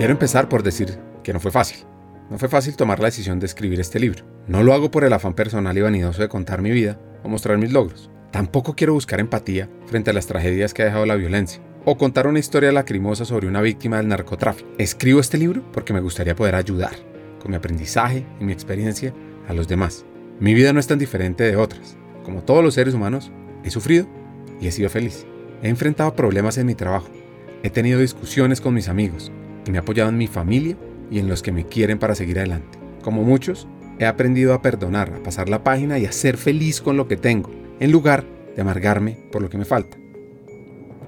Quiero empezar por decir que no fue fácil. No fue fácil tomar la decisión de escribir este libro. No lo hago por el afán personal y vanidoso de contar mi vida o mostrar mis logros. Tampoco quiero buscar empatía frente a las tragedias que ha dejado la violencia o contar una historia lacrimosa sobre una víctima del narcotráfico. Escribo este libro porque me gustaría poder ayudar, con mi aprendizaje y mi experiencia, a los demás. Mi vida no es tan diferente de otras. Como todos los seres humanos, he sufrido y he sido feliz. He enfrentado problemas en mi trabajo. He tenido discusiones con mis amigos me he apoyado en mi familia y en los que me quieren para seguir adelante. Como muchos, he aprendido a perdonar, a pasar la página y a ser feliz con lo que tengo, en lugar de amargarme por lo que me falta.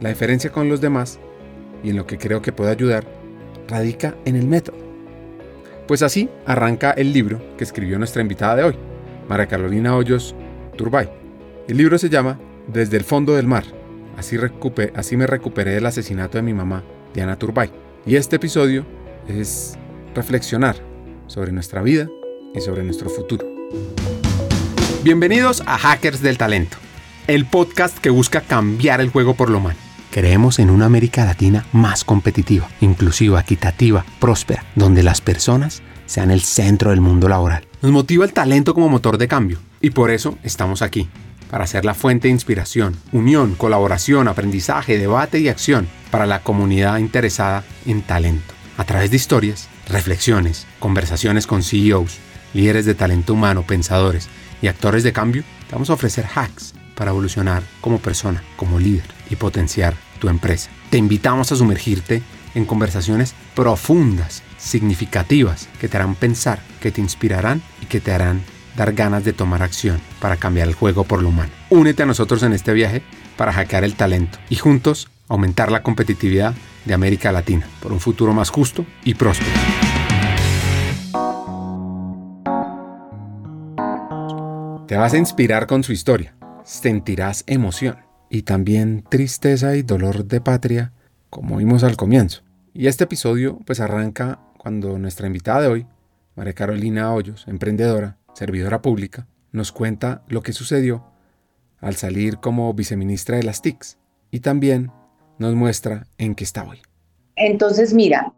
La diferencia con los demás y en lo que creo que puede ayudar radica en el método. Pues así arranca el libro que escribió nuestra invitada de hoy, María Carolina Hoyos Turbay. El libro se llama Desde el fondo del mar. Así, así me recuperé del asesinato de mi mamá, Diana Turbay. Y este episodio es reflexionar sobre nuestra vida y sobre nuestro futuro. Bienvenidos a Hackers del Talento, el podcast que busca cambiar el juego por lo humano. Creemos en una América Latina más competitiva, inclusiva, equitativa, próspera, donde las personas sean el centro del mundo laboral. Nos motiva el talento como motor de cambio y por eso estamos aquí, para ser la fuente de inspiración, unión, colaboración, aprendizaje, debate y acción para la comunidad interesada en talento a través de historias, reflexiones, conversaciones con CEOs, líderes de talento humano, pensadores y actores de cambio, te vamos a ofrecer hacks para evolucionar como persona, como líder y potenciar tu empresa. Te invitamos a sumergirte en conversaciones profundas, significativas, que te harán pensar, que te inspirarán y que te harán dar ganas de tomar acción para cambiar el juego por lo humano. Únete a nosotros en este viaje para hackear el talento y juntos aumentar la competitividad de América Latina por un futuro más justo y próspero. Te vas a inspirar con su historia, sentirás emoción y también tristeza y dolor de patria, como vimos al comienzo. Y este episodio pues arranca cuando nuestra invitada de hoy, María Carolina Hoyos, emprendedora, servidora pública, nos cuenta lo que sucedió al salir como viceministra de las TICs y también nos muestra en qué está hoy. Entonces, mira,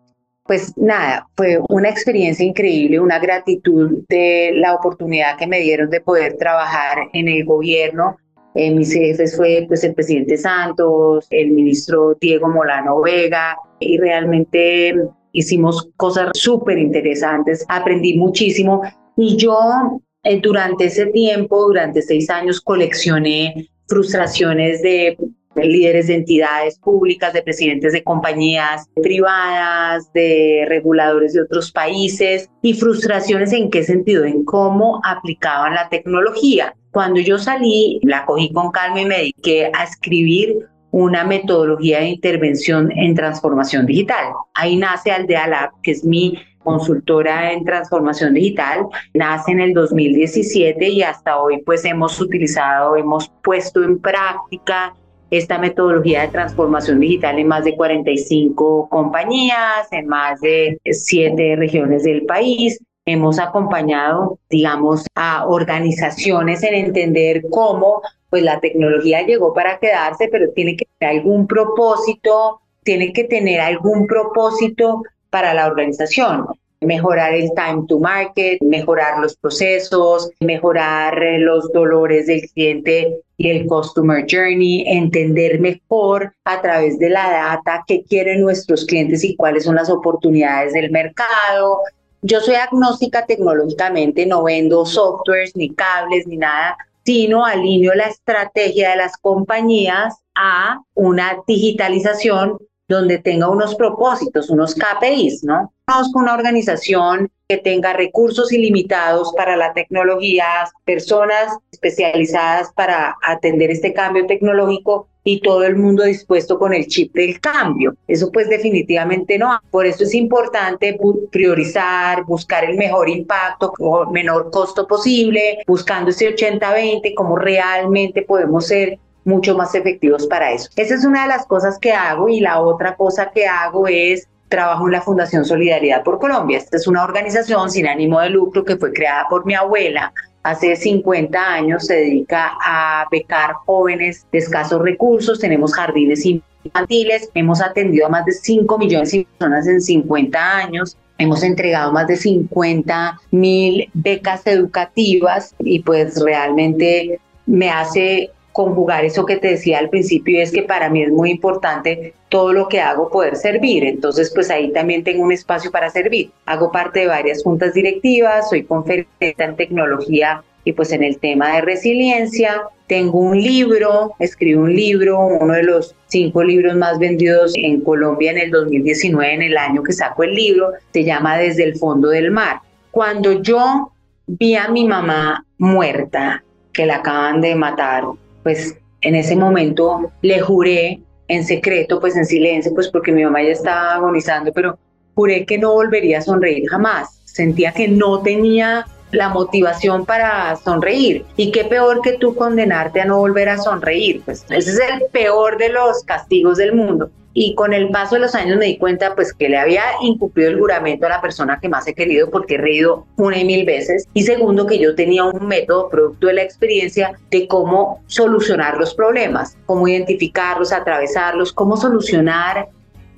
pues nada, fue una experiencia increíble, una gratitud de la oportunidad que me dieron de poder trabajar en el gobierno. Eh, mis jefes fue pues el presidente Santos, el ministro Diego Molano Vega y realmente hicimos cosas súper interesantes, aprendí muchísimo y yo eh, durante ese tiempo, durante seis años, coleccioné frustraciones de líderes de entidades públicas, de presidentes de compañías privadas, de reguladores de otros países y frustraciones en qué sentido, en cómo aplicaban la tecnología. Cuando yo salí, la cogí con calma y me dediqué a escribir una metodología de intervención en transformación digital. Ahí nace Aldea Lab, que es mi consultora en transformación digital. Nace en el 2017 y hasta hoy pues hemos utilizado, hemos puesto en práctica esta metodología de transformación digital en más de 45 compañías, en más de 7 regiones del país. Hemos acompañado, digamos, a organizaciones en entender cómo pues la tecnología llegó para quedarse, pero tiene que tener algún propósito, tiene que tener algún propósito para la organización mejorar el time to market, mejorar los procesos, mejorar eh, los dolores del cliente y el customer journey, entender mejor a través de la data qué quieren nuestros clientes y cuáles son las oportunidades del mercado. Yo soy agnóstica tecnológicamente, no vendo softwares ni cables ni nada, sino alineo la estrategia de las compañías a una digitalización donde tenga unos propósitos, unos KPIs, ¿no? Conozco una organización que tenga recursos ilimitados para la tecnología, personas especializadas para atender este cambio tecnológico y todo el mundo dispuesto con el chip del cambio. Eso pues definitivamente no. Por eso es importante priorizar, buscar el mejor impacto o menor costo posible, buscando ese 80-20, como realmente podemos ser mucho más efectivos para eso. Esa es una de las cosas que hago y la otra cosa que hago es trabajo en la Fundación Solidaridad por Colombia. Esta es una organización sin ánimo de lucro que fue creada por mi abuela hace 50 años, se dedica a becar jóvenes de escasos recursos, tenemos jardines infantiles, hemos atendido a más de 5 millones de personas en 50 años, hemos entregado más de 50 mil becas educativas y pues realmente me hace conjugar eso que te decía al principio es que para mí es muy importante todo lo que hago poder servir. Entonces, pues ahí también tengo un espacio para servir. Hago parte de varias juntas directivas, soy conferencista en tecnología y pues en el tema de resiliencia. Tengo un libro, escribí un libro, uno de los cinco libros más vendidos en Colombia en el 2019, en el año que saco el libro, se llama Desde el fondo del mar. Cuando yo vi a mi mamá muerta, que la acaban de matar, pues en ese momento le juré en secreto, pues en silencio, pues porque mi mamá ya estaba agonizando, pero juré que no volvería a sonreír jamás. Sentía que no tenía la motivación para sonreír. Y qué peor que tú condenarte a no volver a sonreír. Pues ese es el peor de los castigos del mundo y con el paso de los años me di cuenta pues que le había incumplido el juramento a la persona que más he querido porque he reído una y mil veces y segundo que yo tenía un método producto de la experiencia de cómo solucionar los problemas, cómo identificarlos, atravesarlos, cómo solucionar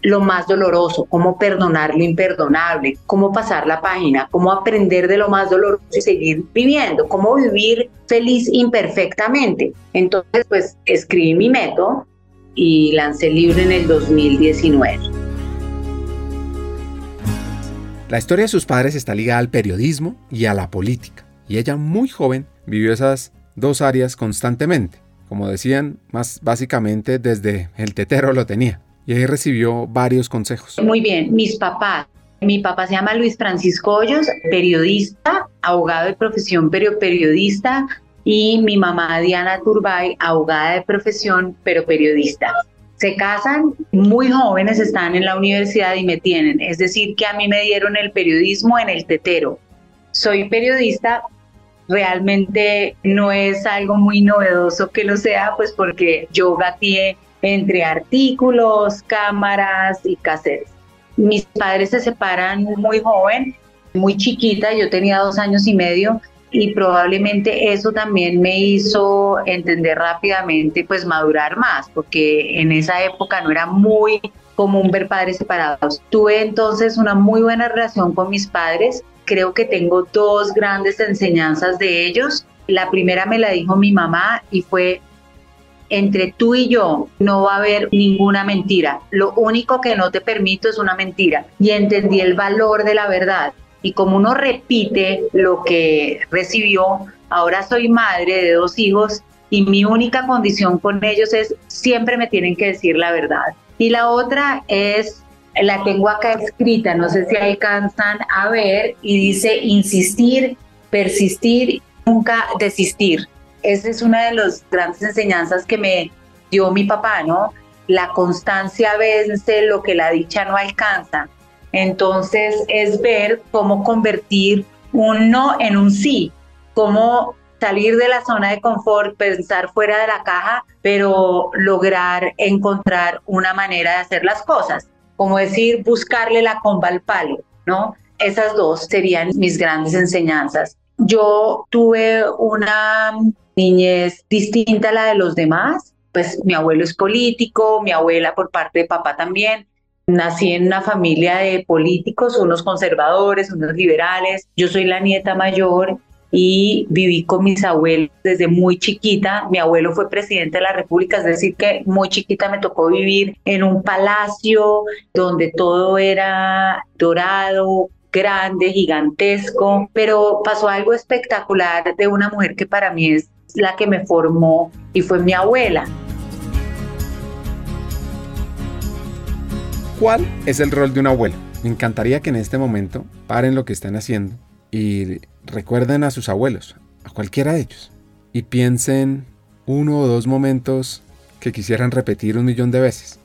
lo más doloroso, cómo perdonar lo imperdonable, cómo pasar la página, cómo aprender de lo más doloroso y seguir viviendo, cómo vivir feliz imperfectamente. Entonces, pues escribí mi método y lancé el libro en el 2019. La historia de sus padres está ligada al periodismo y a la política, y ella muy joven vivió esas dos áreas constantemente. Como decían, más básicamente desde el tetero lo tenía, y ahí recibió varios consejos. Muy bien, mis papás. Mi papá se llama Luis Francisco Hoyos, periodista, abogado de profesión, pero periodista, y mi mamá Diana Turbay, abogada de profesión, pero periodista. Se casan muy jóvenes, están en la universidad y me tienen. Es decir, que a mí me dieron el periodismo en el tetero. Soy periodista, realmente no es algo muy novedoso que lo sea, pues porque yo gateé entre artículos, cámaras y cassettes. Mis padres se separan muy joven, muy chiquita, yo tenía dos años y medio, y probablemente eso también me hizo entender rápidamente, pues madurar más, porque en esa época no era muy común ver padres separados. Tuve entonces una muy buena relación con mis padres, creo que tengo dos grandes enseñanzas de ellos. La primera me la dijo mi mamá y fue, entre tú y yo no va a haber ninguna mentira. Lo único que no te permito es una mentira. Y entendí el valor de la verdad y como uno repite lo que recibió, ahora soy madre de dos hijos y mi única condición con ellos es siempre me tienen que decir la verdad. Y la otra es, la tengo acá escrita, no sé si alcanzan a ver, y dice insistir, persistir, nunca desistir. Esa es una de las grandes enseñanzas que me dio mi papá, ¿no? La constancia vence lo que la dicha no alcanza. Entonces es ver cómo convertir un no en un sí, cómo salir de la zona de confort, pensar fuera de la caja, pero lograr encontrar una manera de hacer las cosas, como decir, buscarle la comba al palo, ¿no? Esas dos serían mis grandes enseñanzas. Yo tuve una niñez distinta a la de los demás, pues mi abuelo es político, mi abuela por parte de papá también, Nací en una familia de políticos, unos conservadores, unos liberales. Yo soy la nieta mayor y viví con mis abuelos desde muy chiquita. Mi abuelo fue presidente de la República, es decir, que muy chiquita me tocó vivir en un palacio donde todo era dorado, grande, gigantesco, pero pasó algo espectacular de una mujer que para mí es la que me formó y fue mi abuela. ¿Cuál es el rol de un abuelo? Me encantaría que en este momento paren lo que están haciendo y recuerden a sus abuelos, a cualquiera de ellos, y piensen uno o dos momentos que quisieran repetir un millón de veces.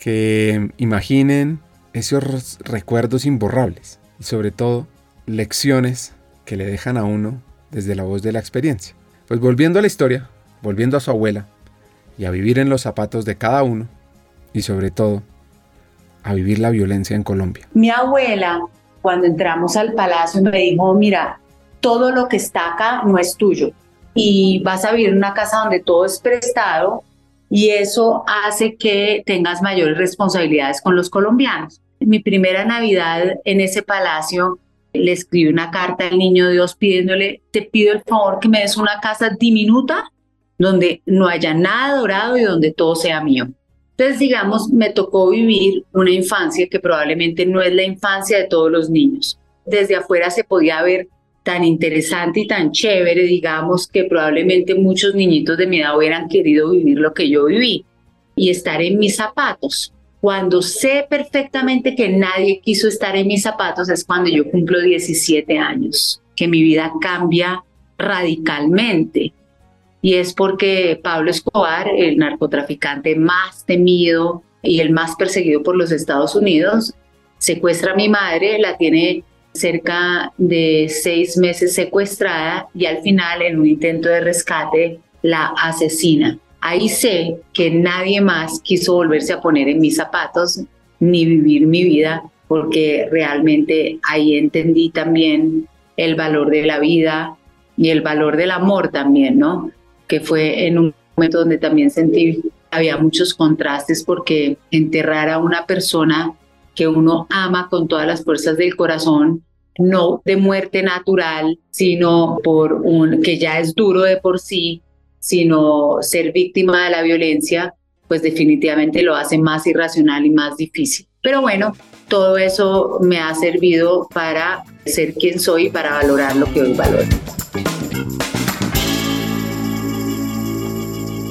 Que imaginen esos recuerdos imborrables y sobre todo lecciones que le dejan a uno desde la voz de la experiencia. Pues volviendo a la historia, volviendo a su abuela y a vivir en los zapatos de cada uno y sobre todo a vivir la violencia en Colombia? Mi abuela, cuando entramos al palacio, me dijo, mira, todo lo que está acá no es tuyo y vas a vivir en una casa donde todo es prestado y eso hace que tengas mayores responsabilidades con los colombianos. Mi primera Navidad en ese palacio le escribí una carta al niño Dios pidiéndole, te pido el favor que me des una casa diminuta donde no haya nada dorado y donde todo sea mío. Entonces, digamos, me tocó vivir una infancia que probablemente no es la infancia de todos los niños. Desde afuera se podía ver tan interesante y tan chévere, digamos, que probablemente muchos niñitos de mi edad hubieran querido vivir lo que yo viví y estar en mis zapatos. Cuando sé perfectamente que nadie quiso estar en mis zapatos es cuando yo cumplo 17 años, que mi vida cambia radicalmente. Y es porque Pablo Escobar, el narcotraficante más temido y el más perseguido por los Estados Unidos, secuestra a mi madre, la tiene cerca de seis meses secuestrada y al final en un intento de rescate la asesina. Ahí sé que nadie más quiso volverse a poner en mis zapatos ni vivir mi vida porque realmente ahí entendí también el valor de la vida y el valor del amor también, ¿no? Que fue en un momento donde también sentí había muchos contrastes porque enterrar a una persona que uno ama con todas las fuerzas del corazón, no de muerte natural, sino por un que ya es duro de por sí, sino ser víctima de la violencia, pues definitivamente lo hace más irracional y más difícil. Pero bueno, todo eso me ha servido para ser quien soy y para valorar lo que hoy valoro.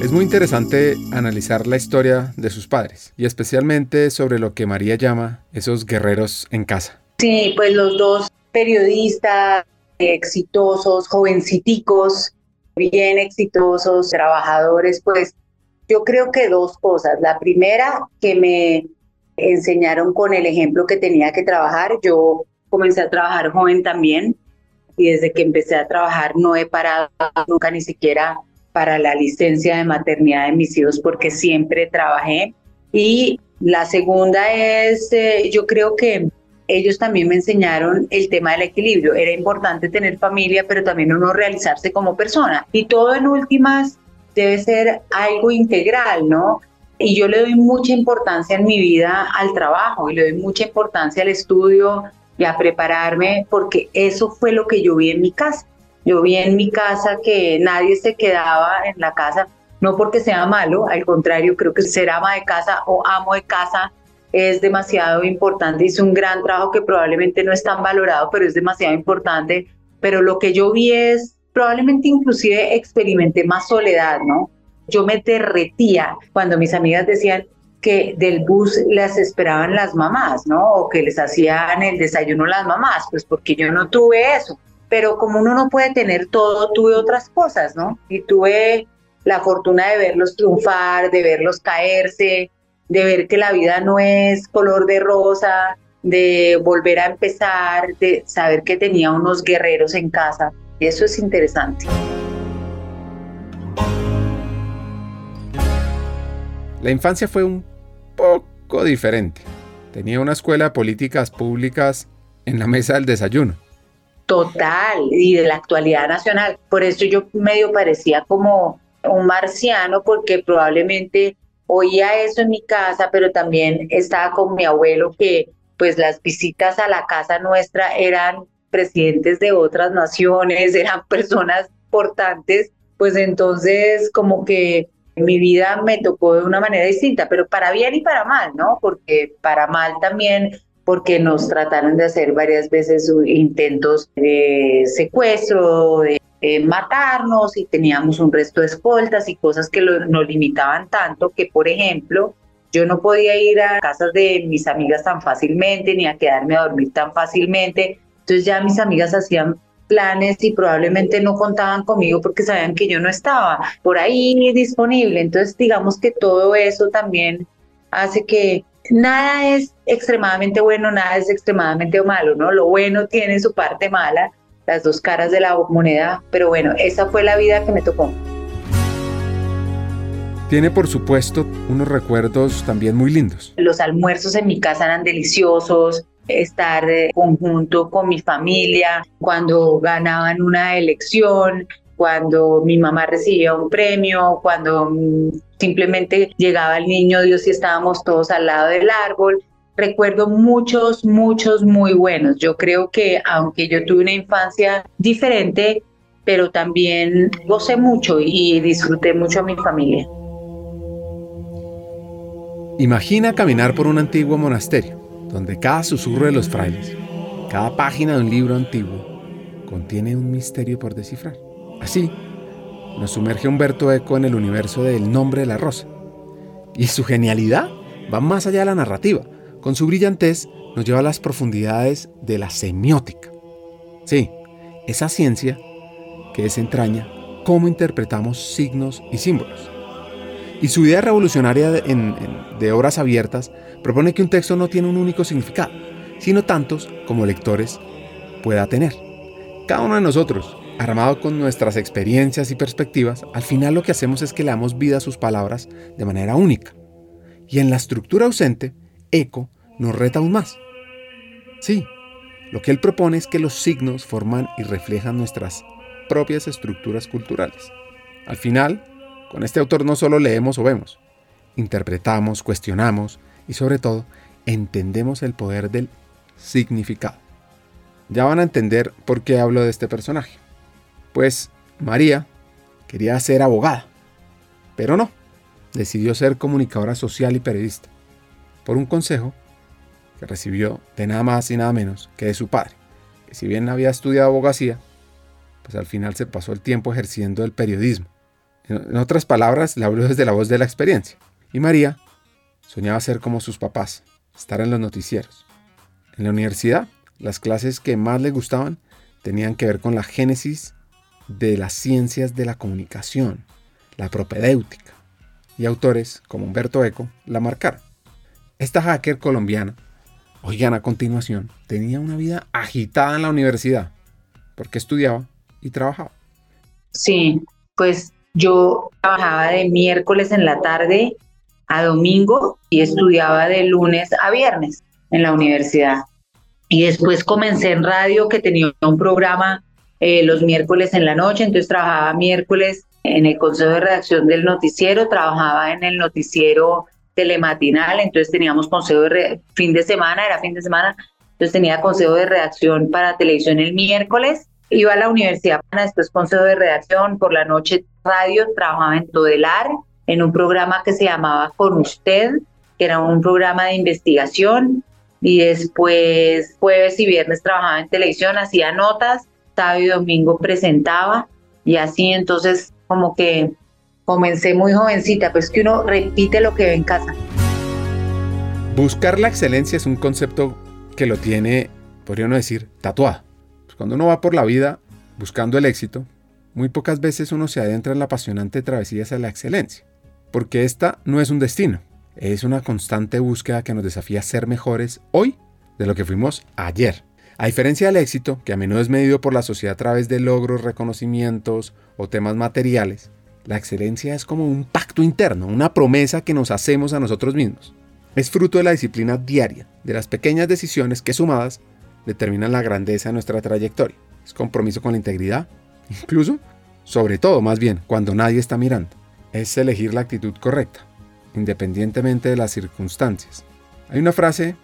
Es muy interesante analizar la historia de sus padres y especialmente sobre lo que María llama esos guerreros en casa. Sí, pues los dos periodistas exitosos, jovenciticos, bien exitosos, trabajadores, pues yo creo que dos cosas. La primera, que me enseñaron con el ejemplo que tenía que trabajar. Yo comencé a trabajar joven también y desde que empecé a trabajar no he parado nunca ni siquiera para la licencia de maternidad de mis hijos porque siempre trabajé. Y la segunda es, eh, yo creo que ellos también me enseñaron el tema del equilibrio. Era importante tener familia, pero también uno realizarse como persona. Y todo en últimas debe ser algo integral, ¿no? Y yo le doy mucha importancia en mi vida al trabajo y le doy mucha importancia al estudio y a prepararme porque eso fue lo que yo vi en mi casa. Yo vi en mi casa que nadie se quedaba en la casa, no porque sea malo, al contrario, creo que ser ama de casa o amo de casa es demasiado importante, es un gran trabajo que probablemente no es tan valorado, pero es demasiado importante. Pero lo que yo vi es, probablemente inclusive experimenté más soledad, ¿no? Yo me derretía cuando mis amigas decían, que del bus las esperaban las mamás, ¿no? O que les hacían el desayuno las mamás, pues porque yo no tuve eso pero como uno no puede tener todo, tuve otras cosas, ¿no? Y tuve la fortuna de verlos triunfar, de verlos caerse, de ver que la vida no es color de rosa, de volver a empezar, de saber que tenía unos guerreros en casa. Eso es interesante. La infancia fue un poco diferente. Tenía una escuela de políticas públicas en la mesa del desayuno total y de la actualidad nacional. Por eso yo medio parecía como un marciano porque probablemente oía eso en mi casa, pero también estaba con mi abuelo que pues las visitas a la casa nuestra eran presidentes de otras naciones, eran personas importantes, pues entonces como que mi vida me tocó de una manera distinta, pero para bien y para mal, ¿no? Porque para mal también porque nos trataron de hacer varias veces intentos de secuestro, de, matarnos y teníamos un resto de escoltas y cosas que nos limitaban tanto que, por ejemplo, yo no podía ir a casas de mis amigas tan fácilmente ni a quedarme a dormir tan fácilmente. Entonces ya mis amigas hacían planes y probablemente no contaban conmigo porque sabían que yo no estaba por ahí disponible. Entonces digamos que todo eso también hace que nada es extremadamente bueno, nada es extremadamente malo, ¿no? Lo bueno tiene su parte mala, las dos caras de la moneda, pero bueno, esa fue la vida que me tocó. Tiene por supuesto unos recuerdos también muy lindos. Los almuerzos en mi casa eran deliciosos, estar conjunto con mi familia, cuando ganaban una elección, cuando mi mamá recibía un premio, cuando simplemente llegaba el niño Dios y estábamos todos al lado del árbol. Recuerdo muchos, muchos muy buenos. Yo creo que aunque yo tuve una infancia diferente, pero también gocé mucho y disfruté mucho a mi familia. Imagina caminar por un antiguo monasterio, donde cada susurro de los frailes, cada página de un libro antiguo, contiene un misterio por descifrar. Así, nos sumerge Humberto Eco en el universo del nombre de la rosa. Y su genialidad va más allá de la narrativa. Con su brillantez nos lleva a las profundidades de la semiótica. Sí, esa ciencia que desentraña cómo interpretamos signos y símbolos. Y su idea revolucionaria de, de obras abiertas propone que un texto no tiene un único significado, sino tantos como lectores pueda tener. Cada uno de nosotros, armado con nuestras experiencias y perspectivas, al final lo que hacemos es que le damos vida a sus palabras de manera única. Y en la estructura ausente, Eco nos reta aún más. Sí, lo que él propone es que los signos forman y reflejan nuestras propias estructuras culturales. Al final, con este autor no solo leemos o vemos, interpretamos, cuestionamos y sobre todo entendemos el poder del significado. Ya van a entender por qué hablo de este personaje. Pues María quería ser abogada, pero no, decidió ser comunicadora social y periodista, por un consejo que recibió de nada más y nada menos que de su padre, que si bien había estudiado abogacía, pues al final se pasó el tiempo ejerciendo el periodismo. En otras palabras, le habló desde la voz de la experiencia. Y María soñaba ser como sus papás, estar en los noticieros. En la universidad, las clases que más le gustaban tenían que ver con la génesis de las ciencias de la comunicación, la propedéutica, y autores como Humberto Eco la marcaron. Esta hacker colombiana, oigan a continuación, tenía una vida agitada en la universidad, porque estudiaba y trabajaba. Sí, pues yo trabajaba de miércoles en la tarde a domingo y estudiaba de lunes a viernes en la universidad. Y después comencé en radio que tenía un programa eh, los miércoles en la noche, entonces trabajaba miércoles en el consejo de redacción del noticiero, trabajaba en el noticiero telematinal, entonces teníamos consejo de fin de semana, era fin de semana, entonces tenía consejo de redacción para televisión el miércoles Iba a la universidad, después consejo de redacción, por la noche radio, trabajaba en Todelar, en un programa que se llamaba Con Usted, que era un programa de investigación, y después jueves y viernes trabajaba en televisión, hacía notas, y domingo presentaba, y así entonces como que comencé muy jovencita, pues que uno repite lo que ve en casa. Buscar la excelencia es un concepto que lo tiene, podría uno decir, tatuado. Pues cuando uno va por la vida buscando el éxito, muy pocas veces uno se adentra en la apasionante travesía hacia la excelencia, porque esta no es un destino, es una constante búsqueda que nos desafía a ser mejores hoy de lo que fuimos ayer. A diferencia del éxito, que a menudo es medido por la sociedad a través de logros, reconocimientos o temas materiales, la excelencia es como un pacto interno, una promesa que nos hacemos a nosotros mismos. Es fruto de la disciplina diaria, de las pequeñas decisiones que sumadas determinan la grandeza de nuestra trayectoria. Es compromiso con la integridad, incluso, sobre todo más bien, cuando nadie está mirando. Es elegir la actitud correcta, independientemente de las circunstancias. Hay una frase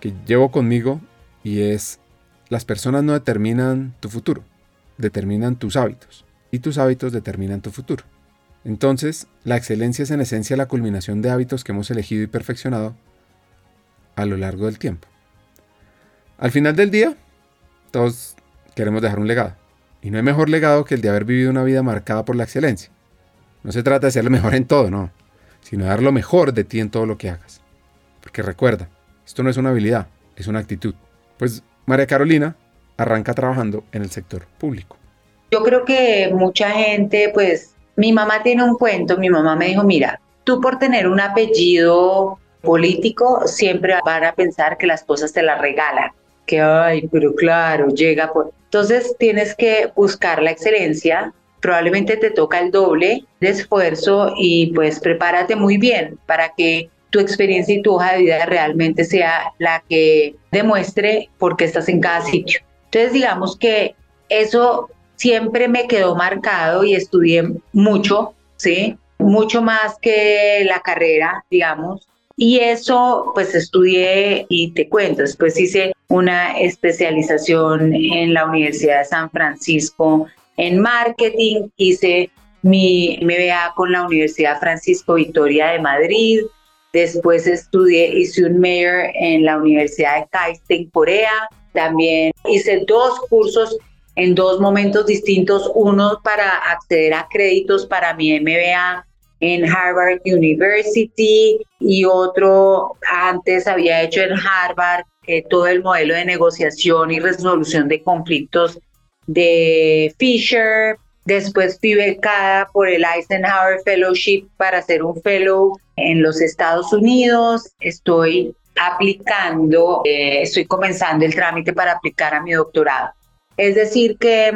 que llevo conmigo y es, las personas no determinan tu futuro, determinan tus hábitos y tus hábitos determinan tu futuro. Entonces, la excelencia es en esencia la culminación de hábitos que hemos elegido y perfeccionado a lo largo del tiempo. Al final del día, todos queremos dejar un legado. Y no hay mejor legado que el de haber vivido una vida marcada por la excelencia. No se trata de ser lo mejor en todo, no, sino de dar lo mejor de ti en todo lo que hagas. Porque recuerda, esto no es una habilidad, es una actitud. Pues María Carolina arranca trabajando en el sector público. Yo creo que mucha gente, pues, mi mamá tiene un cuento, mi mamá me dijo, mira, tú por tener un apellido político siempre van a pensar que las cosas te las regalan que, ay, pero claro, llega por... Entonces tienes que buscar la excelencia, probablemente te toca el doble de esfuerzo y pues prepárate muy bien para que tu experiencia y tu hoja de vida realmente sea la que demuestre por qué estás en cada sitio. Entonces digamos que eso siempre me quedó marcado y estudié mucho, ¿sí? Mucho más que la carrera, digamos. Y eso, pues estudié y te cuento, después hice una especialización en la Universidad de San Francisco en marketing, hice mi MBA con la Universidad Francisco Victoria de Madrid, después estudié, hice un mayor en la Universidad de Kaiste en Corea, también hice dos cursos en dos momentos distintos, uno para acceder a créditos para mi MBA en Harvard University y otro antes había hecho en Harvard eh, todo el modelo de negociación y resolución de conflictos de Fisher. Después fui becada por el Eisenhower Fellowship para ser un fellow en los Estados Unidos. Estoy aplicando, eh, estoy comenzando el trámite para aplicar a mi doctorado. Es decir, que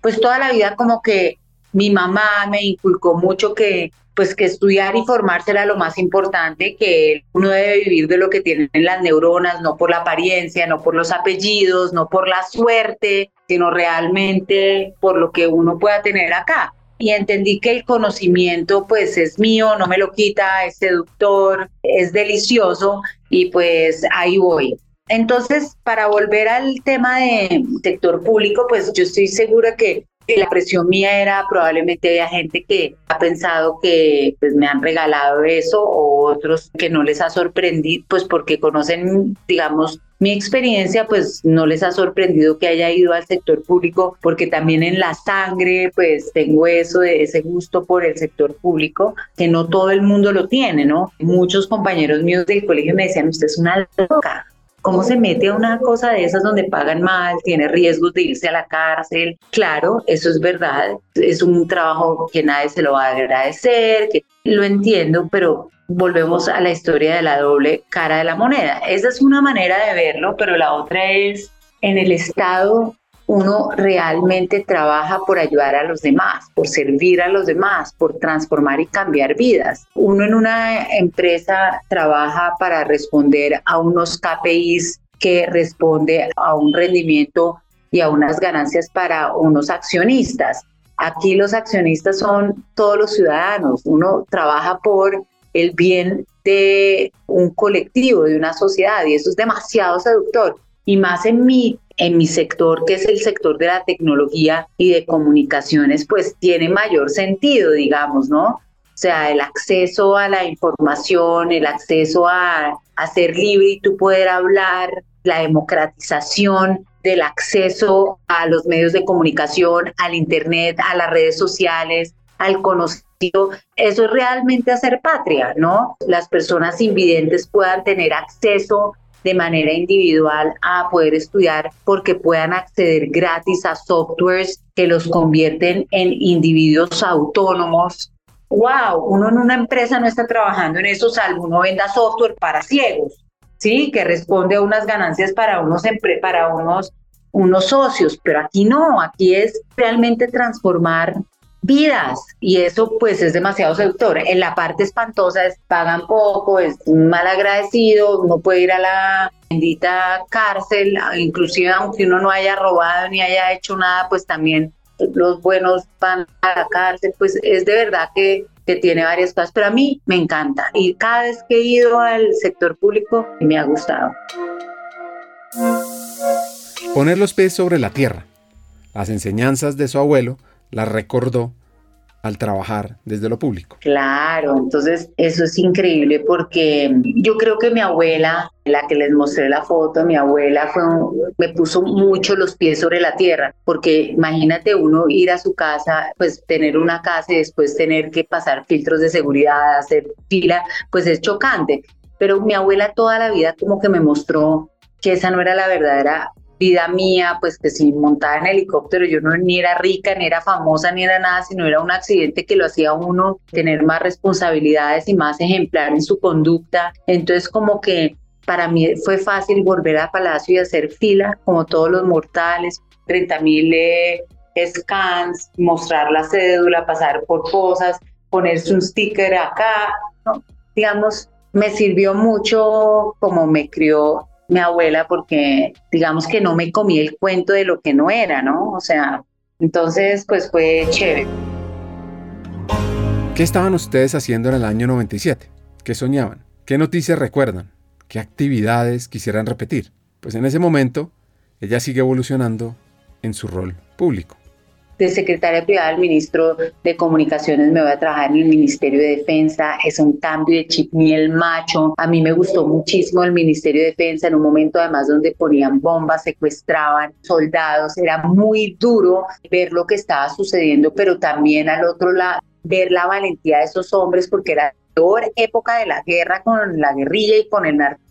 pues toda la vida como que mi mamá me inculcó mucho que pues que estudiar y formarse era lo más importante, que uno debe vivir de lo que tienen las neuronas, no por la apariencia, no por los apellidos, no por la suerte, sino realmente por lo que uno pueda tener acá. Y entendí que el conocimiento pues es mío, no me lo quita, es seductor, es delicioso y pues ahí voy. Entonces, para volver al tema de sector público, pues yo estoy segura que la presión mía era probablemente había gente que ha pensado que pues, me han regalado eso o otros que no les ha sorprendido, pues porque conocen, digamos, mi experiencia, pues no les ha sorprendido que haya ido al sector público, porque también en la sangre, pues tengo eso de ese gusto por el sector público, que no todo el mundo lo tiene, ¿no? Muchos compañeros míos del colegio me decían, usted es una loca, ¿Cómo se mete a una cosa de esas donde pagan mal, tiene riesgos de irse a la cárcel? Claro, eso es verdad. Es un trabajo que nadie se lo va a agradecer, que lo entiendo, pero volvemos a la historia de la doble cara de la moneda. Esa es una manera de verlo, pero la otra es en el Estado uno realmente trabaja por ayudar a los demás, por servir a los demás, por transformar y cambiar vidas. Uno en una empresa trabaja para responder a unos KPIs que responde a un rendimiento y a unas ganancias para unos accionistas. Aquí los accionistas son todos los ciudadanos. Uno trabaja por el bien de un colectivo, de una sociedad, y eso es demasiado seductor. Y más en mi en mi sector, que es el sector de la tecnología y de comunicaciones, pues tiene mayor sentido, digamos, ¿no? O sea, el acceso a la información, el acceso a, a ser libre y tú poder hablar, la democratización del acceso a los medios de comunicación, al Internet, a las redes sociales, al conocido, eso es realmente hacer patria, ¿no? Las personas invidentes puedan tener acceso de manera individual a poder estudiar porque puedan acceder gratis a softwares que los convierten en individuos autónomos. Wow, uno en una empresa no está trabajando en eso, salvo uno venda software para ciegos, ¿sí? Que responde a unas ganancias para unos, para unos, unos socios, pero aquí no, aquí es realmente transformar vidas y eso pues es demasiado seductor. En la parte espantosa es pagan poco, es mal agradecido, no puede ir a la bendita cárcel, inclusive aunque uno no haya robado ni haya hecho nada, pues también los buenos van a la cárcel, pues es de verdad que, que tiene varias cosas, pero a mí me encanta y cada vez que he ido al sector público me ha gustado. Poner los pies sobre la tierra. Las enseñanzas de su abuelo la recordó al trabajar desde lo público. Claro, entonces eso es increíble porque yo creo que mi abuela, la que les mostré la foto, mi abuela fue me puso mucho los pies sobre la tierra, porque imagínate uno ir a su casa, pues tener una casa y después tener que pasar filtros de seguridad, hacer fila, pues es chocante. Pero mi abuela toda la vida como que me mostró que esa no era la verdadera vida mía, pues que si montaba en helicóptero yo no ni era rica, ni era famosa, ni era nada, sino era un accidente que lo hacía uno tener más responsabilidades y más ejemplar en su conducta. Entonces como que para mí fue fácil volver a Palacio y hacer fila, como todos los mortales, 30 mil eh, scans, mostrar la cédula, pasar por cosas, ponerse un sticker acá, digamos, me sirvió mucho como me crió mi abuela porque digamos que no me comí el cuento de lo que no era, ¿no? O sea, Entonces, pues fue chévere. ¿Qué estaban ustedes haciendo en el año 97? ¿Qué soñaban? ¿Qué noticias recuerdan? ¿Qué actividades quisieran repetir? Pues en ese momento, ella sigue evolucionando en su rol público de secretaria privada del ministro de Comunicaciones me voy a trabajar en el Ministerio de Defensa. Es un cambio de chip ni el macho. A mí me gustó muchísimo el Ministerio de Defensa en un momento además donde ponían bombas, secuestraban soldados. Era muy duro ver lo que estaba sucediendo, pero también al otro lado ver la valentía de esos hombres porque era la peor época de la guerra con la guerrilla y con el narcotráfico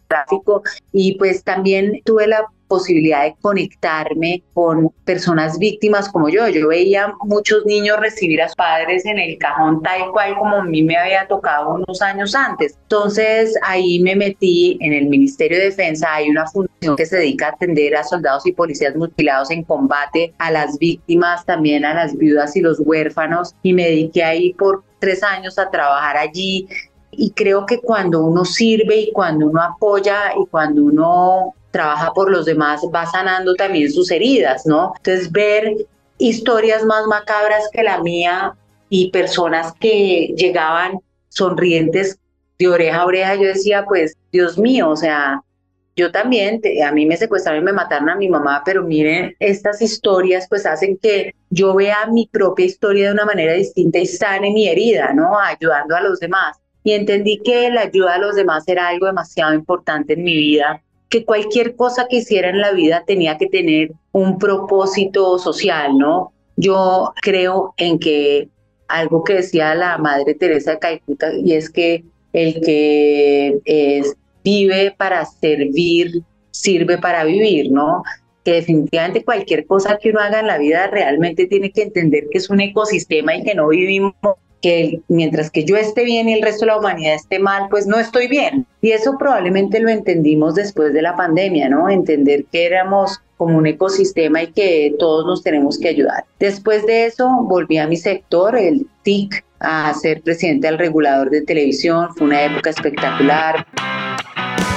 y pues también tuve la posibilidad de conectarme con personas víctimas como yo. Yo veía muchos niños recibir a sus padres en el cajón tal cual como a mí me había tocado unos años antes. Entonces ahí me metí en el Ministerio de Defensa. Hay una función que se dedica a atender a soldados y policías mutilados en combate, a las víctimas, también a las viudas y los huérfanos. Y me dediqué ahí por tres años a trabajar allí y creo que cuando uno sirve y cuando uno apoya y cuando uno trabaja por los demás, va sanando también sus heridas, ¿no? Entonces, ver historias más macabras que la mía y personas que llegaban sonrientes de oreja a oreja, yo decía, pues, Dios mío, o sea, yo también, a mí me secuestraron y me mataron a mi mamá, pero miren, estas historias pues hacen que yo vea mi propia historia de una manera distinta y sane mi herida, ¿no? Ayudando a los demás. Y entendí que la ayuda a los demás era algo demasiado importante en mi vida que cualquier cosa que hiciera en la vida tenía que tener un propósito social, ¿no? Yo creo en que algo que decía la Madre Teresa de Calcuta y es que el que vive para servir, sirve para vivir, ¿no? Que definitivamente cualquier cosa que uno haga en la vida realmente tiene que entender que es un ecosistema y que no vivimos que mientras que yo esté bien y el resto de la humanidad esté mal, pues no estoy bien. Y eso probablemente lo entendimos después de la pandemia, ¿no? Entender que éramos como un ecosistema y que todos nos tenemos que ayudar. Después de eso volví a mi sector, el TIC, a ser presidente del regulador de televisión. Fue una época espectacular.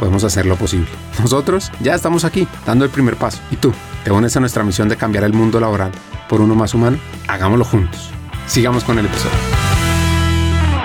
podemos hacer lo posible. Nosotros ya estamos aquí, dando el primer paso. ¿Y tú? ¿Te unes a nuestra misión de cambiar el mundo laboral por uno más humano? Hagámoslo juntos. Sigamos con el episodio.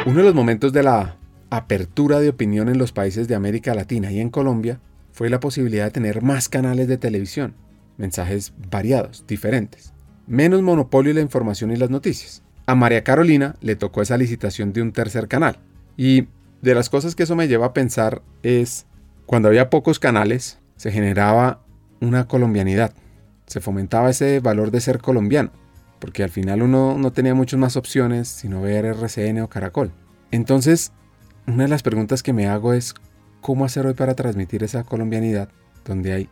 Uno de los momentos de la apertura de opinión en los países de América Latina y en Colombia fue la posibilidad de tener más canales de televisión, mensajes variados, diferentes, menos monopolio de la información y las noticias. A María Carolina le tocó esa licitación de un tercer canal. Y de las cosas que eso me lleva a pensar es cuando había pocos canales, se generaba una colombianidad. Se fomentaba ese valor de ser colombiano, porque al final uno no tenía muchas más opciones sino ver RCN o Caracol. Entonces, una de las preguntas que me hago es, ¿cómo hacer hoy para transmitir esa colombianidad donde hay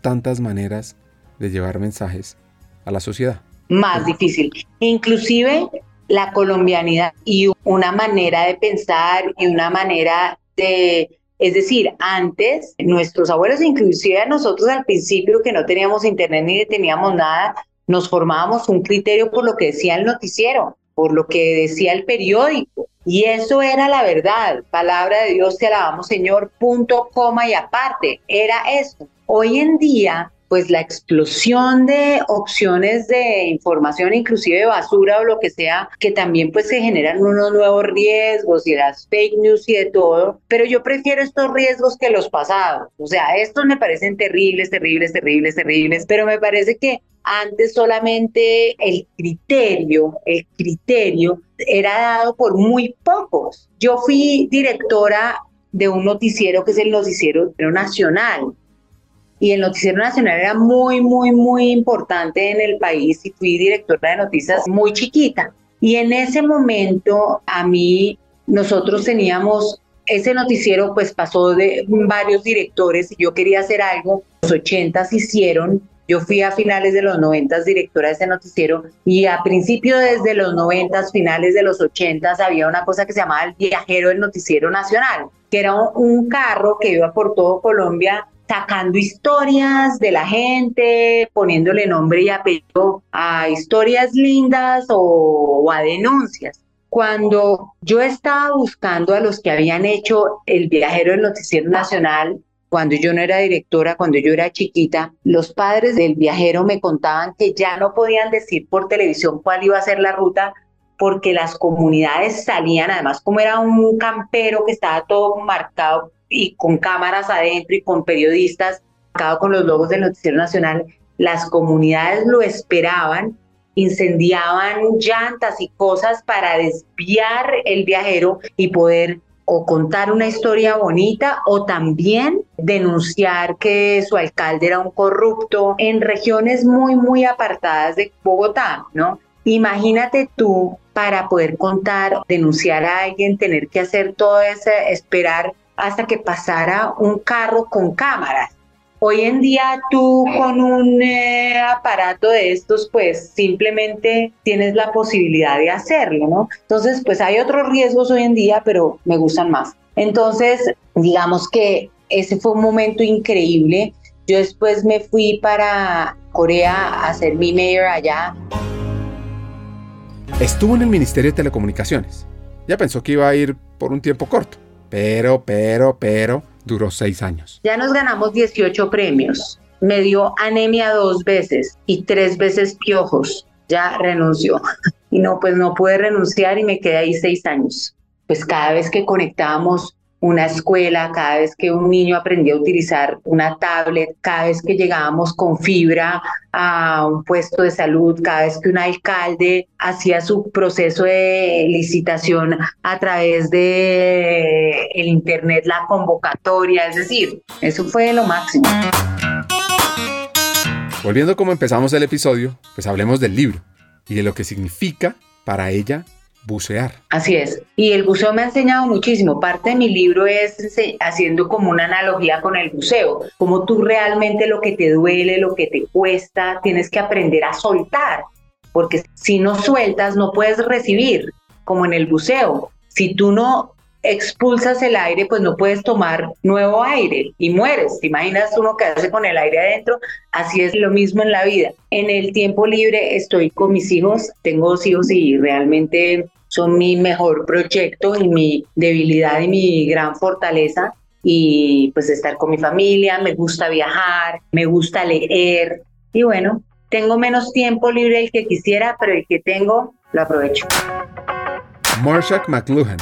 tantas maneras de llevar mensajes a la sociedad? Más difícil. Inclusive la colombianidad y una manera de pensar y una manera de es decir, antes nuestros abuelos, inclusive nosotros al principio que no teníamos internet ni teníamos nada, nos formábamos un criterio por lo que decía el noticiero, por lo que decía el periódico. Y eso era la verdad. Palabra de Dios, te alabamos Señor, punto, coma y aparte. Era eso. Hoy en día pues la explosión de opciones de información, inclusive basura o lo que sea, que también pues se generan unos nuevos riesgos y las fake news y de todo, pero yo prefiero estos riesgos que los pasados. O sea, estos me parecen terribles, terribles, terribles, terribles, pero me parece que antes solamente el criterio, el criterio era dado por muy pocos. Yo fui directora de un noticiero que es el noticiero nacional y el Noticiero Nacional era muy, muy, muy importante en el país y fui directora de noticias muy chiquita. Y en ese momento a mí, nosotros teníamos, ese noticiero pues pasó de varios directores y yo quería hacer algo, los ochentas hicieron yo fui a finales de los noventas directora de ese noticiero y a principio desde los noventas, finales de los ochentas, había una cosa que se llamaba el viajero del noticiero nacional, que era un carro que iba por todo Colombia sacando historias de la gente, poniéndole nombre y apellido a historias lindas o, a denuncias. Cuando yo estaba buscando a los que habían hecho el viajero del noticiero nacional, cuando yo no era directora, cuando yo era chiquita, los padres del viajero me contaban que ya no podían decir por televisión cuál iba a ser la ruta porque las comunidades salían, además como era un campero que estaba todo marcado y con cámaras adentro y con periodistas, marcado con los logos del Noticiero Nacional, las comunidades lo esperaban, incendiaban llantas y cosas para desviar el viajero y poder o contar una historia bonita o también denunciar que su alcalde era un corrupto en regiones muy, muy apartadas de Bogotá, ¿no? Imagínate tú para poder contar, denunciar a alguien, tener que hacer todo eso, esperar hasta que pasara un carro con cámaras. Hoy en día tú con un eh, aparato de estos, pues simplemente tienes la posibilidad de hacerlo, ¿no? Entonces, pues hay otros riesgos hoy en día, pero me gustan más. Entonces, digamos que ese fue un momento increíble. Yo después me fui para Corea a hacer mi mayor allá. Estuvo en el Ministerio de Telecomunicaciones. Ya pensó que iba a ir por un tiempo corto. Pero, pero, pero, duró seis años. Ya nos ganamos 18 premios. Me dio anemia dos veces y tres veces piojos. Ya renunció. Y no, pues no pude renunciar y me quedé ahí seis años. Pues cada vez que conectábamos una escuela, cada vez que un niño aprendía a utilizar una tablet, cada vez que llegábamos con fibra a un puesto de salud, cada vez que un alcalde hacía su proceso de licitación a través de el internet, la convocatoria, es decir, eso fue lo máximo. Volviendo como empezamos el episodio, pues hablemos del libro y de lo que significa para ella bucear. Así es. Y el buceo me ha enseñado muchísimo. Parte de mi libro es haciendo como una analogía con el buceo, como tú realmente lo que te duele, lo que te cuesta, tienes que aprender a soltar, porque si no sueltas no puedes recibir, como en el buceo. Si tú no expulsas el aire, pues no puedes tomar nuevo aire y mueres. ¿Te imaginas uno quedarse con el aire adentro? Así es lo mismo en la vida. En el tiempo libre estoy con mis hijos, tengo dos hijos y realmente son mi mejor proyecto y mi debilidad y mi gran fortaleza. Y pues estar con mi familia, me gusta viajar, me gusta leer. Y bueno, tengo menos tiempo libre del que quisiera, pero el que tengo lo aprovecho. Marshak McLuhan,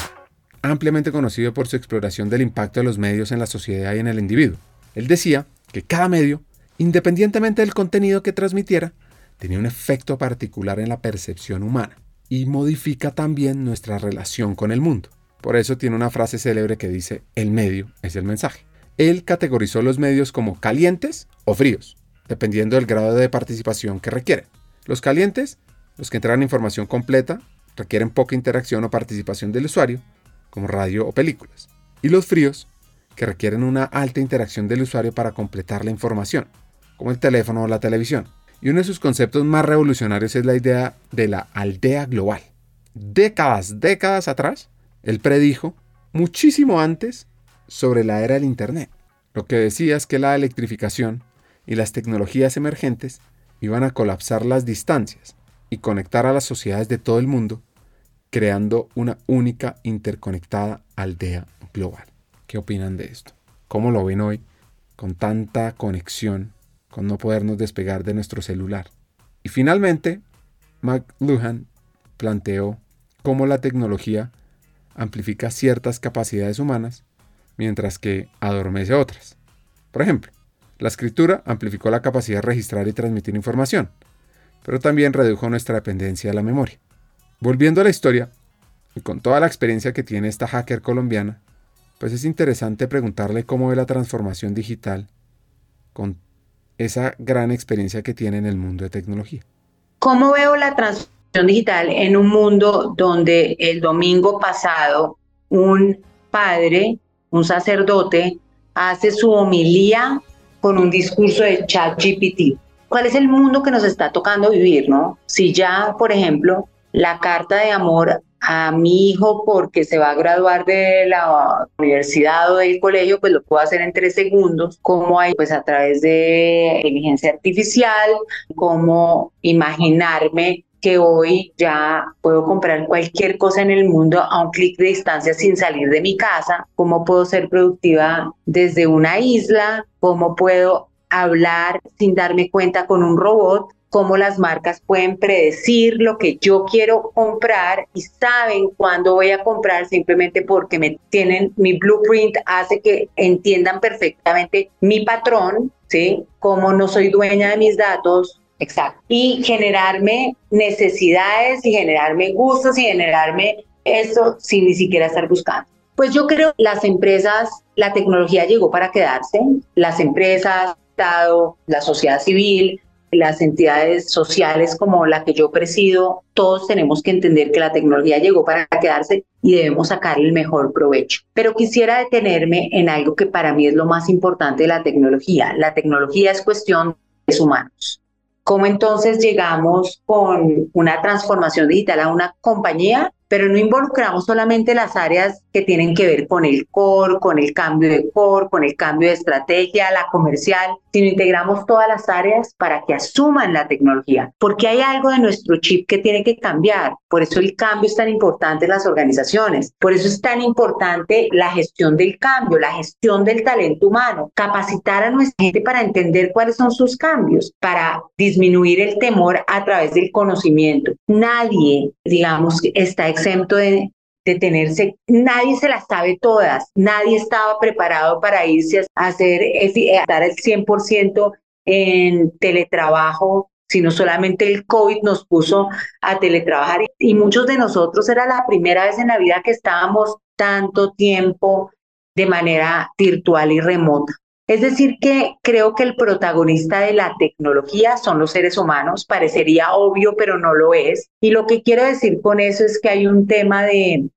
ampliamente conocido por su exploración del impacto de los medios en la sociedad y en el individuo. Él decía que cada medio, independientemente del contenido que transmitiera, tenía un efecto particular en la percepción humana y modifica también nuestra relación con el mundo. Por eso tiene una frase célebre que dice, el medio es el mensaje. Él categorizó los medios como calientes o fríos, dependiendo del grado de participación que requieren. Los calientes, los que entregan información completa, requieren poca interacción o participación del usuario, como radio o películas. Y los fríos, que requieren una alta interacción del usuario para completar la información, como el teléfono o la televisión. Y uno de sus conceptos más revolucionarios es la idea de la aldea global. Décadas, décadas atrás, él predijo, muchísimo antes, sobre la era del Internet. Lo que decía es que la electrificación y las tecnologías emergentes iban a colapsar las distancias y conectar a las sociedades de todo el mundo, creando una única interconectada aldea global. ¿Qué opinan de esto? ¿Cómo lo ven hoy con tanta conexión con no podernos despegar de nuestro celular. Y finalmente, McLuhan planteó cómo la tecnología amplifica ciertas capacidades humanas, mientras que adormece otras. Por ejemplo, la escritura amplificó la capacidad de registrar y transmitir información, pero también redujo nuestra dependencia de la memoria. Volviendo a la historia, y con toda la experiencia que tiene esta hacker colombiana, pues es interesante preguntarle cómo ve la transformación digital con esa gran experiencia que tiene en el mundo de tecnología. ¿Cómo veo la transformación digital en un mundo donde el domingo pasado un padre, un sacerdote, hace su homilía con un discurso de chat GPT? ¿Cuál es el mundo que nos está tocando vivir, no? Si ya, por ejemplo, la carta de amor a mi hijo porque se va a graduar de la universidad o del colegio, pues lo puedo hacer en tres segundos, como hay pues a través de inteligencia artificial, como imaginarme que hoy ya puedo comprar cualquier cosa en el mundo a un clic de distancia sin salir de mi casa, cómo puedo ser productiva desde una isla, cómo puedo hablar sin darme cuenta con un robot, cómo las marcas pueden predecir lo que yo quiero comprar y saben cuándo voy a comprar simplemente porque me tienen mi blueprint hace que entiendan perfectamente mi patrón, ¿sí? Como no soy dueña de mis datos, exacto. Y generarme necesidades y generarme gustos y generarme eso sin ni siquiera estar buscando. Pues yo creo las empresas, la tecnología llegó para quedarse, las empresas, Estado, la sociedad civil, las entidades sociales como la que yo presido, todos tenemos que entender que la tecnología llegó para quedarse y debemos sacarle el mejor provecho. Pero quisiera detenerme en algo que para mí es lo más importante de la tecnología. La tecnología es cuestión de humanos. ¿Cómo entonces llegamos con una transformación digital a una compañía pero no involucramos solamente las áreas que tienen que ver con el core, con el cambio de core, con el cambio de estrategia, la comercial, sino integramos todas las áreas para que asuman la tecnología, porque hay algo de nuestro chip que tiene que cambiar. Por eso el cambio es tan importante en las organizaciones, por eso es tan importante la gestión del cambio, la gestión del talento humano, capacitar a nuestra gente para entender cuáles son sus cambios, para disminuir el temor a través del conocimiento. Nadie, digamos, está exento de, tenerse, nadie se las sabe todas, nadie estaba preparado para irse a hacer, a dar el 100% en teletrabajo, sino solamente el COVID nos puso a teletrabajar y muchos de nosotros era la primera vez en la vida que estábamos tanto tiempo de manera virtual y remota. Es decir, que creo que el protagonista de la tecnología son los seres humanos, parecería obvio, pero no lo es. Y lo que quiero decir con eso es que hay un tema de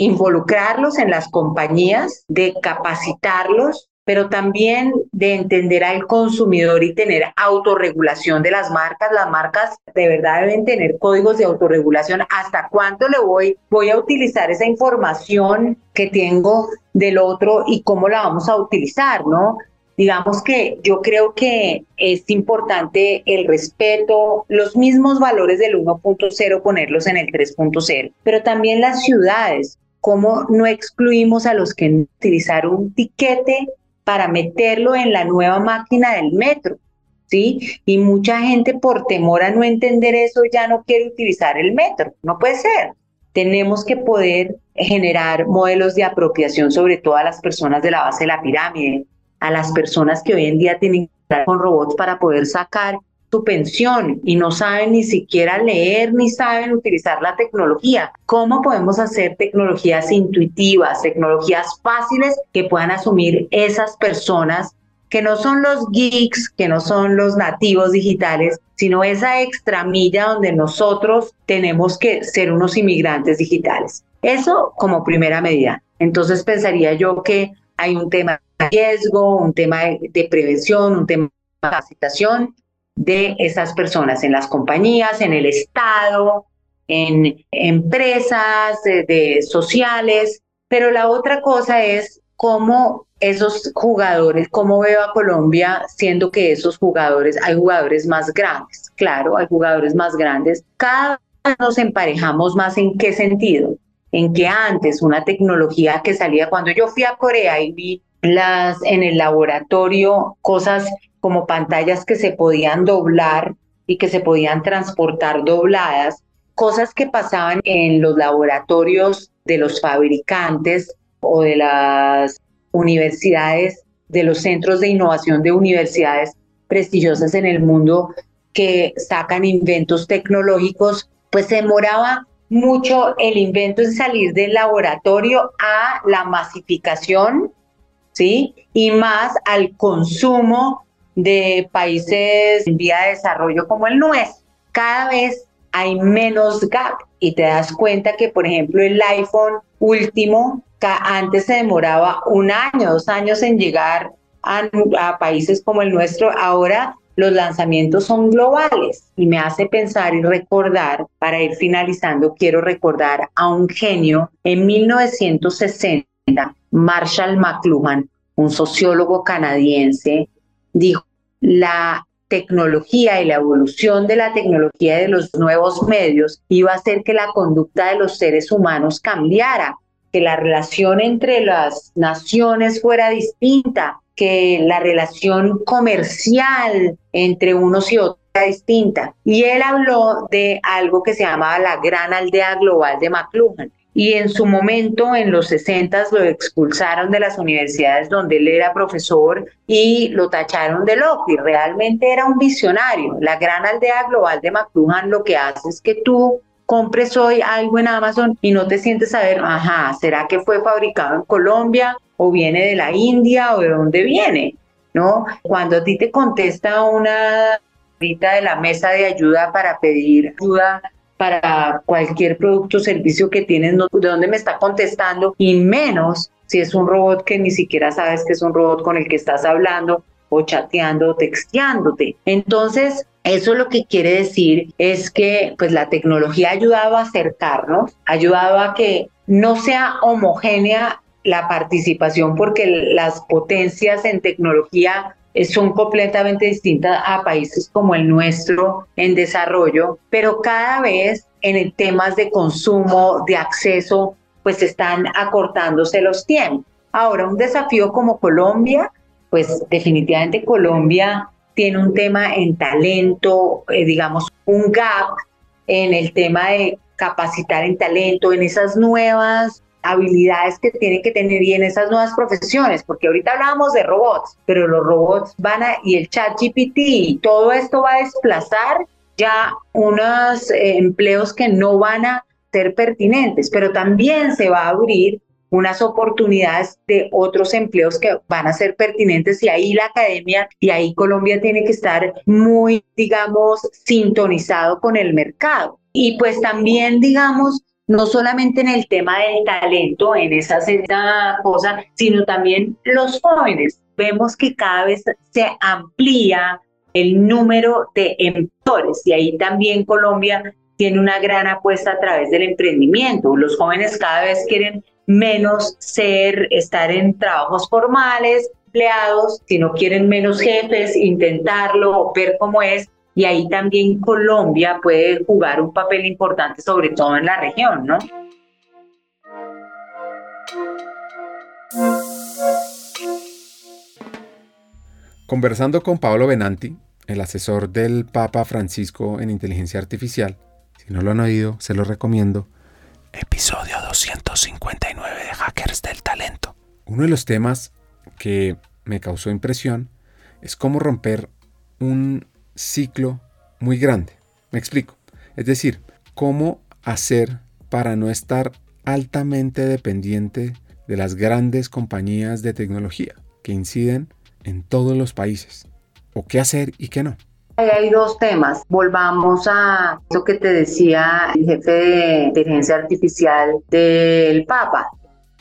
involucrarlos en las compañías, de capacitarlos, pero también de entender al consumidor y tener autorregulación de las marcas. Las marcas de verdad deben tener códigos de autorregulación. ¿Hasta cuánto le voy, voy a utilizar esa información que tengo del otro y cómo la vamos a utilizar, ¿no? Digamos que yo creo que es importante el respeto, los mismos valores del 1.0 ponerlos en el 3.0, pero también las ciudades, cómo no excluimos a los que utilizar un tiquete para meterlo en la nueva máquina del metro. ¿Sí? Y mucha gente por temor a no entender eso ya no quiere utilizar el metro. No puede ser. Tenemos que poder generar modelos de apropiación sobre todo a las personas de la base de la pirámide, a las personas que hoy en día tienen que con robots para poder sacar su pensión y no saben ni siquiera leer ni saben utilizar la tecnología. ¿Cómo podemos hacer tecnologías intuitivas, tecnologías fáciles que puedan asumir esas personas que no son los geeks, que no son los nativos digitales, sino esa extramilla donde nosotros tenemos que ser unos inmigrantes digitales? Eso como primera medida. Entonces pensaría yo que hay un tema riesgo, un tema de, prevención, un tema de capacitación de esas personas en las compañías, en el Estado, en empresas de, sociales, pero la otra cosa es cómo esos jugadores, cómo veo a Colombia siendo que esos jugadores, hay jugadores más grandes, claro, hay jugadores más grandes, cada vez nos emparejamos más en qué sentido, en que antes una tecnología que salía, cuando yo fui a Corea y vi las en el laboratorio cosas como pantallas que se podían doblar y que se podían transportar dobladas, cosas que pasaban en los laboratorios de los fabricantes o de las universidades, de los centros de innovación de universidades prestigiosas en el mundo que sacan inventos tecnológicos, pues se demoraba mucho el invento en salir del laboratorio a la masificación ¿sí? Y más al consumo de países en vía de desarrollo como el nuestro. Cada vez hay menos gap y te das cuenta que, por ejemplo, el iPhone último, antes se demoraba un año, dos años en llegar a, a países como el nuestro, ahora los lanzamientos son globales y me hace pensar y recordar, para ir finalizando, quiero recordar a un genio en 1960, Marshall McLuhan, un sociólogo canadiense, dijo, la tecnología y la evolución de la tecnología de los nuevos medios iba a hacer que la conducta de los seres humanos cambiara, que la relación entre las naciones fuera distinta, que la relación comercial entre unos y otros era distinta. Y él habló de algo que se llamaba la gran aldea global de McLuhan y en su momento, en los 60, lo expulsaron de las universidades donde él era profesor y lo tacharon de loco y realmente era un visionario. La gran aldea global de McLuhan lo que hace es que tú compres hoy algo en Amazon y no te sientes a ver, ajá, ¿será que fue fabricado en Colombia o viene de la India o de dónde viene? ¿No? Cuando a ti te contesta una de la mesa de ayuda para pedir ayuda para cualquier producto o servicio que tienes, de dónde me está contestando, y menos si es un robot que ni siquiera sabes que es un robot con el que estás hablando o chateando o texteándote. Entonces, eso lo que quiere decir es que pues la tecnología ha ayudado a acercarnos, ha ayudado a que no sea homogénea la participación porque las potencias en tecnología son completamente distintas a países como el nuestro en desarrollo, pero cada vez en temas de consumo, de acceso, pues están acortándose los tiempos. Ahora, un desafío como Colombia, pues definitivamente Colombia tiene un tema en talento, eh, digamos, un gap en el tema de capacitar en talento, en esas nuevas habilidades que tienen que tener y en esas nuevas profesiones, porque ahorita hablábamos de robots, pero los robots van a, y el chat GPT todo esto va a desplazar ya unos eh, empleos que no van a ser pertinentes, pero también se va a abrir unas oportunidades de otros empleos que van a ser pertinentes y ahí la academia y ahí Colombia tiene que estar muy, digamos, sintonizado con el mercado. Y pues también, digamos, no solamente en el tema del talento, en esa, cosa, sino también los jóvenes. Vemos que cada vez se amplía el número de empleadores y ahí también Colombia tiene una gran apuesta a través del emprendimiento. Los jóvenes cada vez quieren menos ser, estar en trabajos formales, empleados, sino quieren menos jefes, intentarlo, ver cómo es y ahí también Colombia puede jugar un papel importante, sobre todo en la región, ¿no? Conversando con Pablo Benanti, el asesor del Papa Francisco en inteligencia artificial, si no lo han oído, se lo recomiendo. Episodio 259 de Hackers del Talento. Uno de los temas que me causó impresión es cómo romper un ciclo muy grande. Me explico. Es decir, cómo hacer para no estar altamente dependiente de las grandes compañías de tecnología que inciden en todos los países. O qué hacer y qué no. Hay dos temas. Volvamos a lo que te decía el jefe de inteligencia artificial del Papa.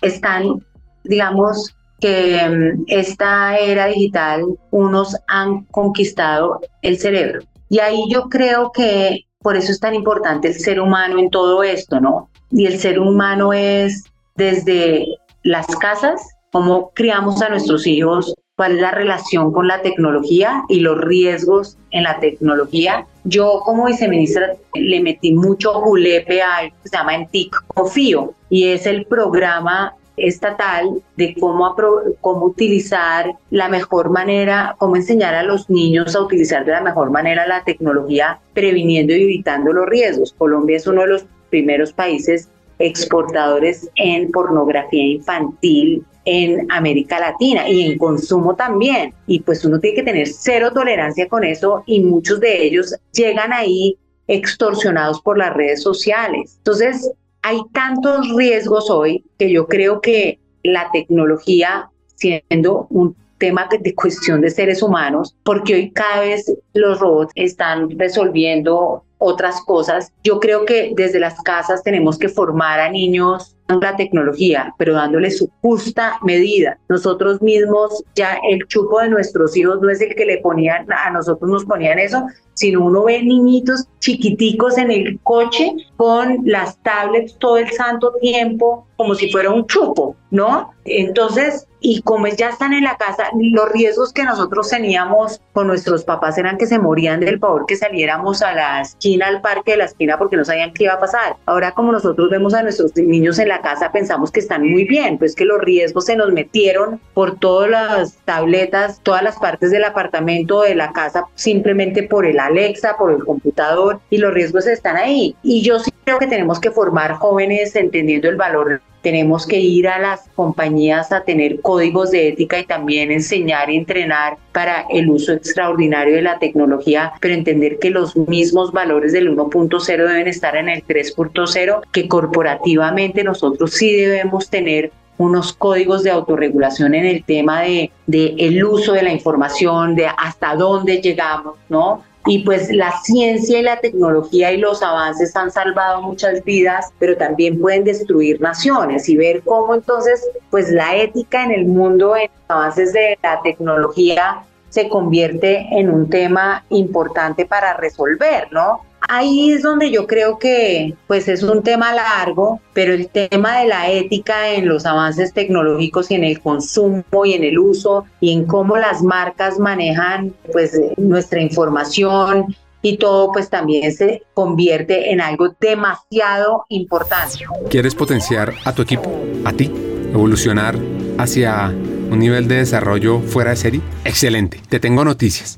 Están, digamos, que mm, esta era digital, unos han conquistado el cerebro. Y ahí yo creo que por eso es tan importante el ser humano en todo esto, ¿no? Y el ser humano es desde las casas, cómo criamos a nuestros hijos, cuál es la relación con la tecnología y los riesgos en la tecnología. Yo como viceministra le metí mucho julepe a algo que se llama ENTIC Confío y es el programa estatal de cómo, cómo utilizar la mejor manera, cómo enseñar a los niños a utilizar de la mejor manera la tecnología, previniendo y evitando los riesgos. Colombia es uno de los primeros países exportadores en pornografía infantil en América Latina y en consumo también. Y pues uno tiene que tener cero tolerancia con eso y muchos de ellos llegan ahí extorsionados por las redes sociales. Entonces, hay tantos riesgos hoy que yo creo que la tecnología, siendo un tema de cuestión de seres humanos, porque hoy cada vez los robots están resolviendo otras cosas. Yo creo que desde las casas tenemos que formar a niños la tecnología, pero dándole su justa medida. Nosotros mismos, ya el chupo de nuestros hijos no es el que le ponían, a nosotros nos ponían eso, sino uno ve niñitos chiquiticos en el coche con las tablets todo el santo tiempo, como si fuera un chupo, ¿no? Entonces, y como ya están en la casa, los riesgos que nosotros teníamos con nuestros papás eran que se morían del pavor que saliéramos a la esquina, al parque de la esquina, porque no sabían qué iba a pasar. Ahora, como nosotros vemos a nuestros niños en la casa, pensamos que están muy bien, pues que los riesgos se nos metieron por todas las tabletas, todas las partes del apartamento, de la casa, simplemente por el Alexa, por el computador, y los riesgos están ahí. Y yo sí creo que tenemos que formar jóvenes entendiendo el valor tenemos que ir a las compañías a tener códigos de ética y también enseñar y entrenar para el uso extraordinario de la tecnología, pero entender que los mismos valores del 1.0 deben estar en el 3.0, que corporativamente nosotros sí debemos tener unos códigos de autorregulación en el tema de, de el uso de la información, de hasta dónde llegamos, ¿no? Y pues la ciencia y la tecnología y los avances han salvado muchas vidas, pero también pueden destruir naciones y ver cómo entonces pues la ética en el mundo, en los avances de la tecnología se convierte en un tema importante para resolver, ¿no? Ahí es donde yo creo que pues es un tema largo, pero el tema de la ética en los avances tecnológicos y en el consumo y en el uso y en cómo las marcas manejan pues nuestra información y todo pues también se convierte en algo demasiado importante. ¿Quieres potenciar a tu equipo, a ti, evolucionar hacia un nivel de desarrollo fuera de serie? Excelente, te tengo noticias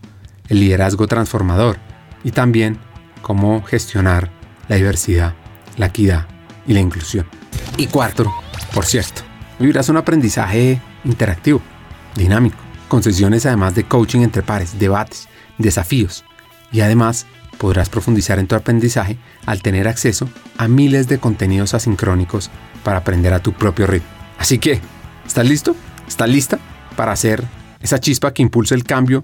el liderazgo transformador y también cómo gestionar la diversidad, la equidad y la inclusión. Y cuarto, por cierto, vivirás un aprendizaje interactivo, dinámico, con sesiones además de coaching entre pares, debates, desafíos y además podrás profundizar en tu aprendizaje al tener acceso a miles de contenidos asincrónicos para aprender a tu propio ritmo. Así que, ¿estás listo? ¿Estás lista para hacer esa chispa que impulsa el cambio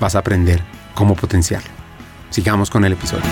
vas a aprender cómo potenciarlo. Sigamos con el episodio.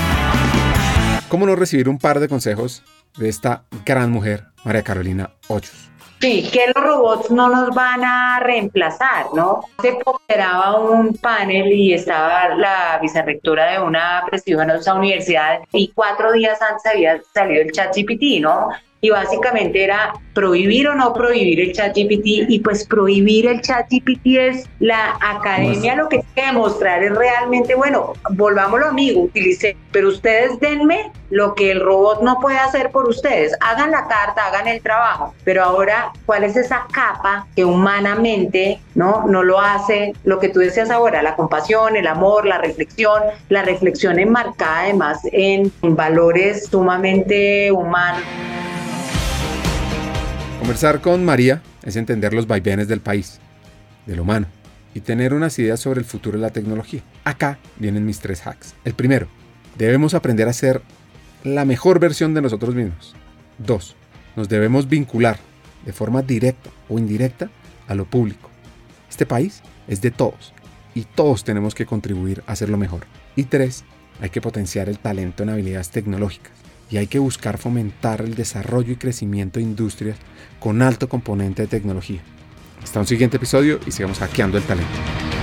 ¿Cómo no recibir un par de consejos de esta gran mujer, María Carolina Ochos? Sí, que los robots no nos van a reemplazar, ¿no? Se operaba un panel y estaba la vicerrectora de una prestigiosa universidad y cuatro días antes había salido el chat GPT, ¿no? Y básicamente era prohibir o no prohibir el chat GPT y pues prohibir el chat GPT es la academia lo que tiene que demostrar es realmente, bueno, volvámoslo amigo, utilice, pero ustedes denme lo que el robot no puede hacer por ustedes, hagan la carta, hagan el trabajo, pero ahora, ¿cuál es esa capa que humanamente no, no lo hace? Lo que tú decías ahora, la compasión, el amor, la reflexión, la reflexión enmarcada además en valores sumamente humanos. Conversar con María es entender los vaivenes del país, del humano, y tener unas ideas sobre el futuro de la tecnología. Acá vienen mis tres hacks. El primero, debemos aprender a ser la mejor versión de nosotros mismos. Dos, nos debemos vincular de forma directa o indirecta a lo público. Este país es de todos y todos tenemos que contribuir a hacerlo mejor. Y tres, hay que potenciar el talento en habilidades tecnológicas y hay que buscar fomentar el desarrollo y crecimiento de industrias con alto componente de tecnología. Hasta un siguiente episodio y sigamos hackeando el talento.